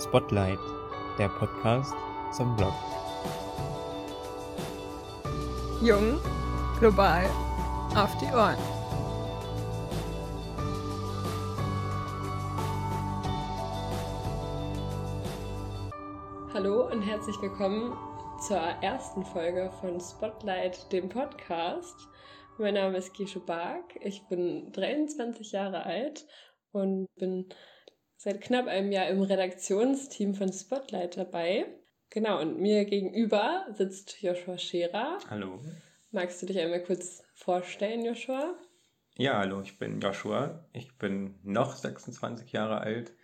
Spotlight, der Podcast zum Blog. Jung, global, auf die Ohren. Hallo und herzlich willkommen zur ersten Folge von Spotlight, dem Podcast. Mein Name ist Gische Bark, ich bin 23 Jahre alt und bin seit knapp einem Jahr im Redaktionsteam von Spotlight dabei. Genau, und mir gegenüber sitzt Joshua Scherer. Hallo. Magst du dich einmal kurz vorstellen, Joshua? Ja, hallo, ich bin Joshua. Ich bin noch 26 Jahre alt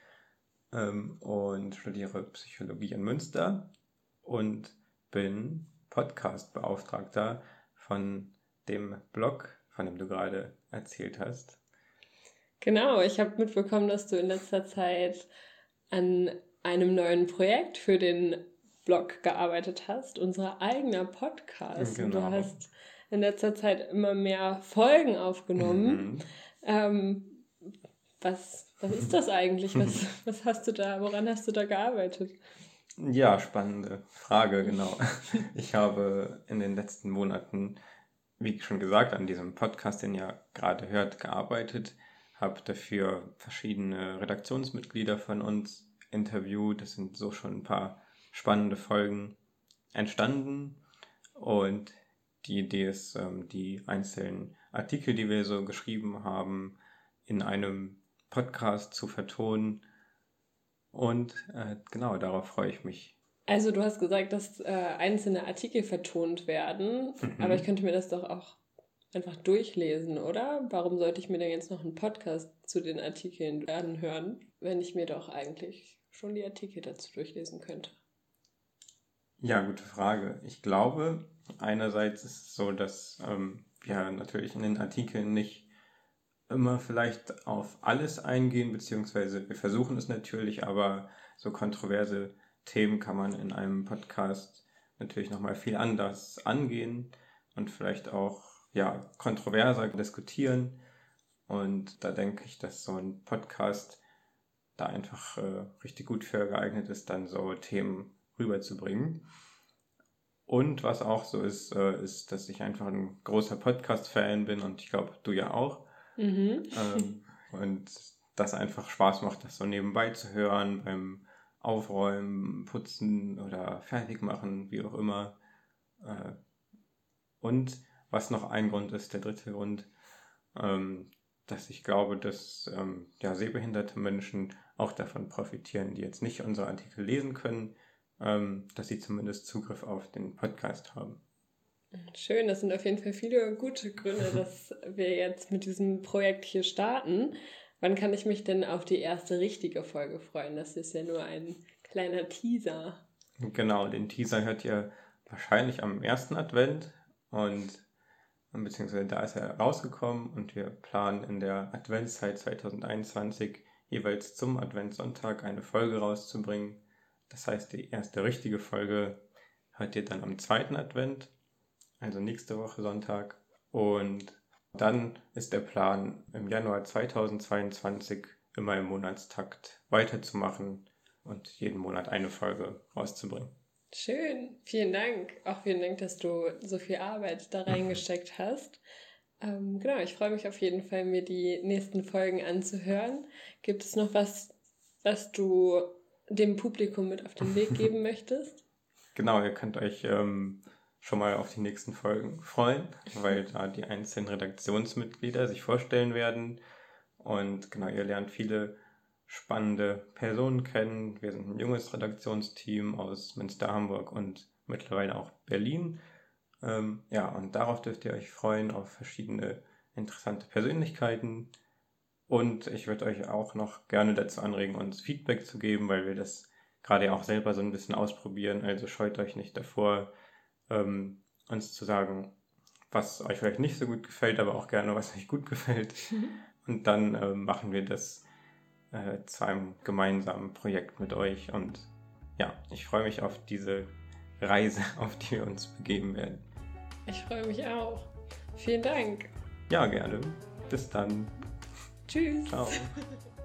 ähm, und studiere Psychologie in Münster und bin Podcast-Beauftragter von dem Blog, von dem du gerade erzählt hast. Genau, ich habe mitbekommen, dass du in letzter Zeit an einem neuen Projekt für den Blog gearbeitet hast, unser eigener Podcast. Genau. Und du hast in letzter Zeit immer mehr Folgen aufgenommen. Mhm. Ähm, was, was ist das eigentlich? Was, was hast du da, woran hast du da gearbeitet? Ja, spannende Frage, genau. Ich habe in den letzten Monaten, wie schon gesagt, an diesem Podcast, den ihr gerade hört, gearbeitet habe dafür verschiedene Redaktionsmitglieder von uns interviewt. Es sind so schon ein paar spannende Folgen entstanden. Und die Idee ist, ähm, die einzelnen Artikel, die wir so geschrieben haben, in einem Podcast zu vertonen. Und äh, genau, darauf freue ich mich. Also du hast gesagt, dass äh, einzelne Artikel vertont werden, mhm. aber ich könnte mir das doch auch einfach durchlesen, oder? Warum sollte ich mir denn jetzt noch einen Podcast zu den Artikeln anhören, wenn ich mir doch eigentlich schon die Artikel dazu durchlesen könnte? Ja, gute Frage. Ich glaube, einerseits ist es so, dass ähm, wir natürlich in den Artikeln nicht immer vielleicht auf alles eingehen, beziehungsweise wir versuchen es natürlich, aber so kontroverse Themen kann man in einem Podcast natürlich nochmal viel anders angehen und vielleicht auch ja, kontroverser diskutieren. Und da denke ich, dass so ein Podcast da einfach äh, richtig gut für geeignet ist, dann so Themen rüberzubringen. Und was auch so ist, äh, ist, dass ich einfach ein großer Podcast-Fan bin und ich glaube, du ja auch. Mhm. Ähm, und das einfach Spaß macht, das so nebenbei zu hören, beim Aufräumen, Putzen oder Fertigmachen, wie auch immer. Äh, und was noch ein Grund ist, der dritte Grund, ähm, dass ich glaube, dass ähm, ja, sehbehinderte Menschen auch davon profitieren, die jetzt nicht unsere Artikel lesen können, ähm, dass sie zumindest Zugriff auf den Podcast haben. Schön, das sind auf jeden Fall viele gute Gründe, dass wir jetzt mit diesem Projekt hier starten. Wann kann ich mich denn auf die erste richtige Folge freuen? Das ist ja nur ein kleiner Teaser. Genau, den Teaser hört ihr wahrscheinlich am ersten Advent und beziehungsweise da ist er rausgekommen und wir planen in der Adventszeit 2021 jeweils zum Adventssonntag eine Folge rauszubringen. Das heißt, die erste richtige Folge hört ihr dann am zweiten Advent, also nächste Woche Sonntag. Und dann ist der Plan, im Januar 2022 immer im Monatstakt weiterzumachen und jeden Monat eine Folge rauszubringen. Schön, vielen Dank. Auch vielen Dank, dass du so viel Arbeit da reingesteckt hast. Ähm, genau, ich freue mich auf jeden Fall, mir die nächsten Folgen anzuhören. Gibt es noch was, was du dem Publikum mit auf den Weg geben möchtest? Genau, ihr könnt euch ähm, schon mal auf die nächsten Folgen freuen, weil da die einzelnen Redaktionsmitglieder sich vorstellen werden. Und genau, ihr lernt viele spannende Personen kennen. Wir sind ein junges Redaktionsteam aus Münster, Hamburg und mittlerweile auch Berlin. Ähm, ja, und darauf dürft ihr euch freuen, auf verschiedene interessante Persönlichkeiten. Und ich würde euch auch noch gerne dazu anregen, uns Feedback zu geben, weil wir das gerade auch selber so ein bisschen ausprobieren. Also scheut euch nicht davor, ähm, uns zu sagen, was euch vielleicht nicht so gut gefällt, aber auch gerne, was euch gut gefällt. Mhm. Und dann äh, machen wir das äh, zu einem gemeinsamen Projekt mit euch. Und ja, ich freue mich auf diese Reise, auf die wir uns begeben werden. Ich freue mich auch. Vielen Dank. Ja, gerne. Bis dann. Tschüss. Ciao.